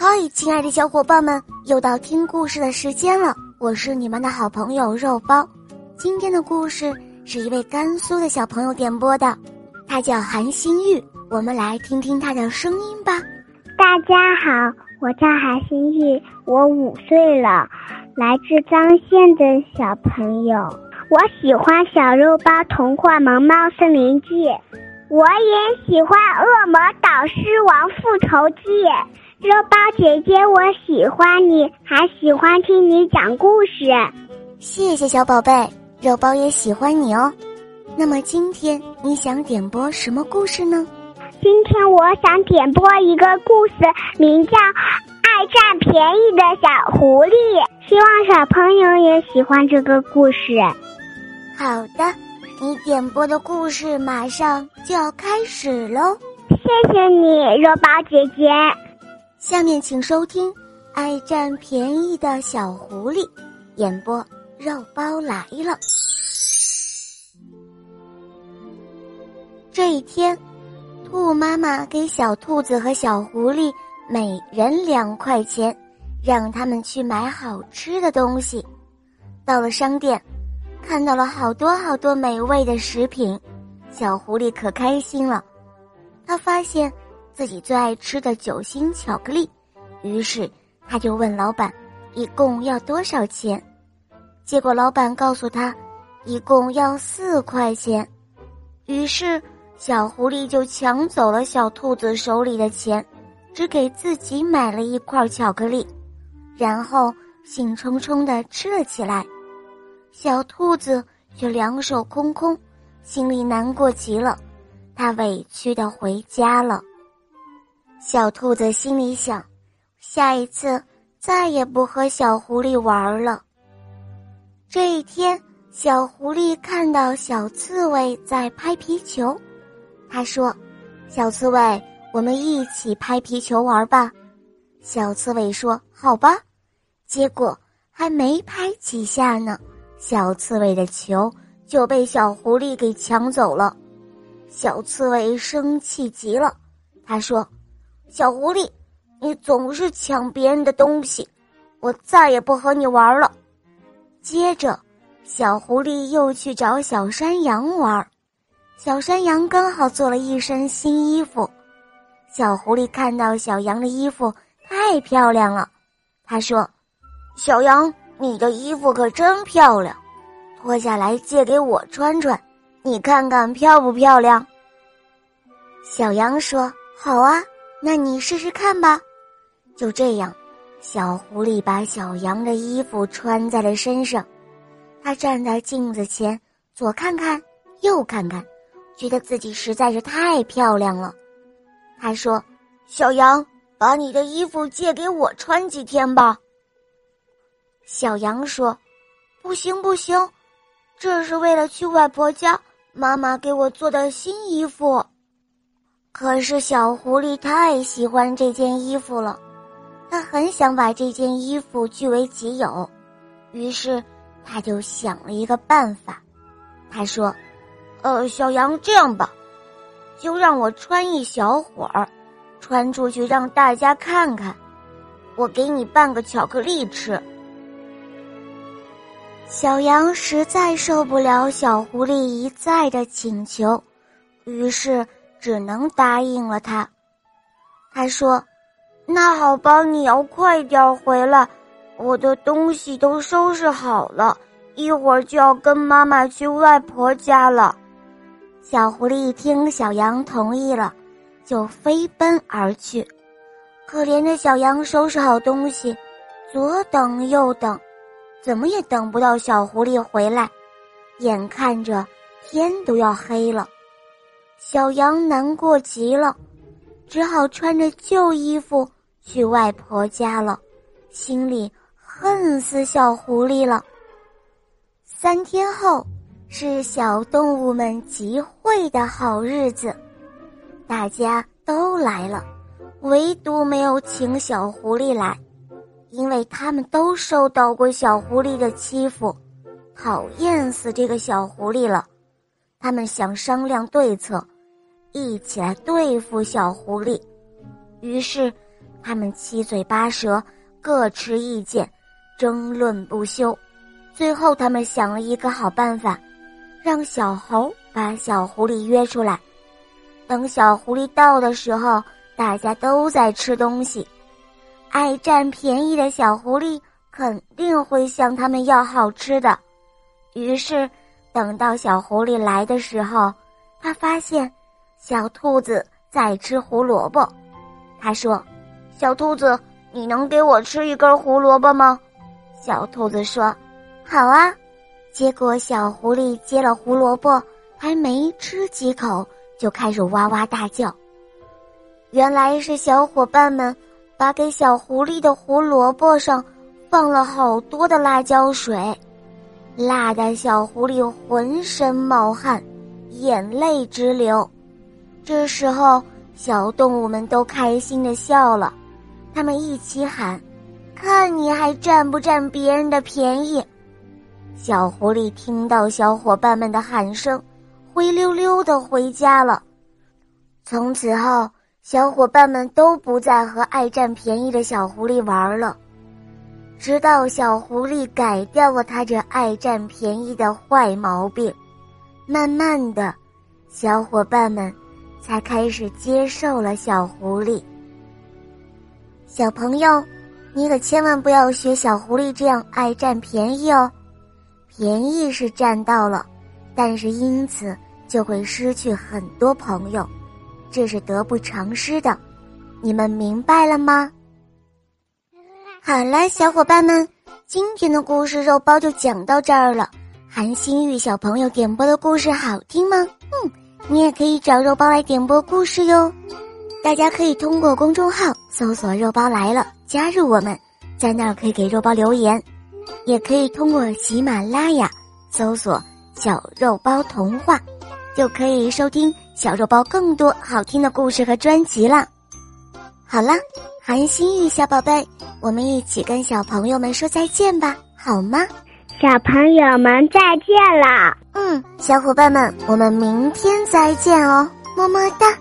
嗨，亲爱的小伙伴们，又到听故事的时间了。我是你们的好朋友肉包。今天的故事是一位甘肃的小朋友点播的，他叫韩新玉。我们来听听他的声音吧。大家好，我叫韩新玉，我五岁了，来自张县的小朋友。我喜欢《小肉包童话萌猫森林记》，我也喜欢《恶魔导师王复仇记》。肉包姐姐，我喜欢你，还喜欢听你讲故事。谢谢小宝贝，肉包也喜欢你哦。那么今天你想点播什么故事呢？今天我想点播一个故事，名叫《爱占便宜的小狐狸》，希望小朋友也喜欢这个故事。好的，你点播的故事马上就要开始喽。谢谢你，肉包姐姐。下面请收听《爱占便宜的小狐狸》，演播肉包来了。这一天，兔妈妈给小兔子和小狐狸每人两块钱，让他们去买好吃的东西。到了商店，看到了好多好多美味的食品，小狐狸可开心了。他发现。自己最爱吃的酒心巧克力，于是他就问老板：“一共要多少钱？”结果老板告诉他：“一共要四块钱。”于是小狐狸就抢走了小兔子手里的钱，只给自己买了一块巧克力，然后兴冲冲地吃了起来。小兔子却两手空空，心里难过极了，它委屈的回家了。小兔子心里想：“下一次再也不和小狐狸玩了。”这一天，小狐狸看到小刺猬在拍皮球，他说：“小刺猬，我们一起拍皮球玩吧。”小刺猬说：“好吧。”结果还没拍几下呢，小刺猬的球就被小狐狸给抢走了。小刺猬生气极了，他说。小狐狸，你总是抢别人的东西，我再也不和你玩了。接着，小狐狸又去找小山羊玩，小山羊刚好做了一身新衣服。小狐狸看到小羊的衣服太漂亮了，他说：“小羊，你的衣服可真漂亮，脱下来借给我穿穿，你看看漂不漂亮？”小羊说：“好啊。”那你试试看吧，就这样，小狐狸把小羊的衣服穿在了身上。他站在镜子前，左看看，右看看，觉得自己实在是太漂亮了。他说：“小羊，把你的衣服借给我穿几天吧。”小羊说：“不行，不行，这是为了去外婆家，妈妈给我做的新衣服。”可是小狐狸太喜欢这件衣服了，他很想把这件衣服据为己有，于是他就想了一个办法。他说：“呃，小羊，这样吧，就让我穿一小会儿，穿出去让大家看看，我给你半个巧克力吃。”小羊实在受不了小狐狸一再的请求，于是。只能答应了他。他说：“那好吧，你要快点回来，我的东西都收拾好了，一会儿就要跟妈妈去外婆家了。”小狐狸一听小羊同意了，就飞奔而去。可怜的小羊收拾好东西，左等右等，怎么也等不到小狐狸回来，眼看着天都要黑了。小羊难过极了，只好穿着旧衣服去外婆家了，心里恨死小狐狸了。三天后是小动物们集会的好日子，大家都来了，唯独没有请小狐狸来，因为他们都受到过小狐狸的欺负，讨厌死这个小狐狸了。他们想商量对策，一起来对付小狐狸。于是，他们七嘴八舌，各持意见，争论不休。最后，他们想了一个好办法，让小猴把小狐狸约出来。等小狐狸到的时候，大家都在吃东西，爱占便宜的小狐狸肯定会向他们要好吃的。于是，等到小狐狸来的时候，他发现小兔子在吃胡萝卜。他说：“小兔子，你能给我吃一根胡萝卜吗？”小兔子说：“好啊。”结果小狐狸接了胡萝卜，还没吃几口，就开始哇哇大叫。原来是小伙伴们把给小狐狸的胡萝卜上放了好多的辣椒水。辣的小狐狸浑身冒汗，眼泪直流。这时候，小动物们都开心的笑了，他们一起喊：“看你还占不占别人的便宜！”小狐狸听到小伙伴们的喊声，灰溜溜的回家了。从此后，小伙伴们都不再和爱占便宜的小狐狸玩了。直到小狐狸改掉了他这爱占便宜的坏毛病，慢慢的，小伙伴们才开始接受了小狐狸。小朋友，你可千万不要学小狐狸这样爱占便宜哦！便宜是占到了，但是因此就会失去很多朋友，这是得不偿失的。你们明白了吗？好了，小伙伴们，今天的故事肉包就讲到这儿了。韩新玉小朋友点播的故事好听吗？嗯，你也可以找肉包来点播故事哟。大家可以通过公众号搜索“肉包来了”，加入我们，在那儿可以给肉包留言，也可以通过喜马拉雅搜索“小肉包童话”，就可以收听小肉包更多好听的故事和专辑了。好了，韩心玉小宝贝。我们一起跟小朋友们说再见吧，好吗？小朋友们再见了。嗯，小伙伴们，我们明天再见哦，么么哒。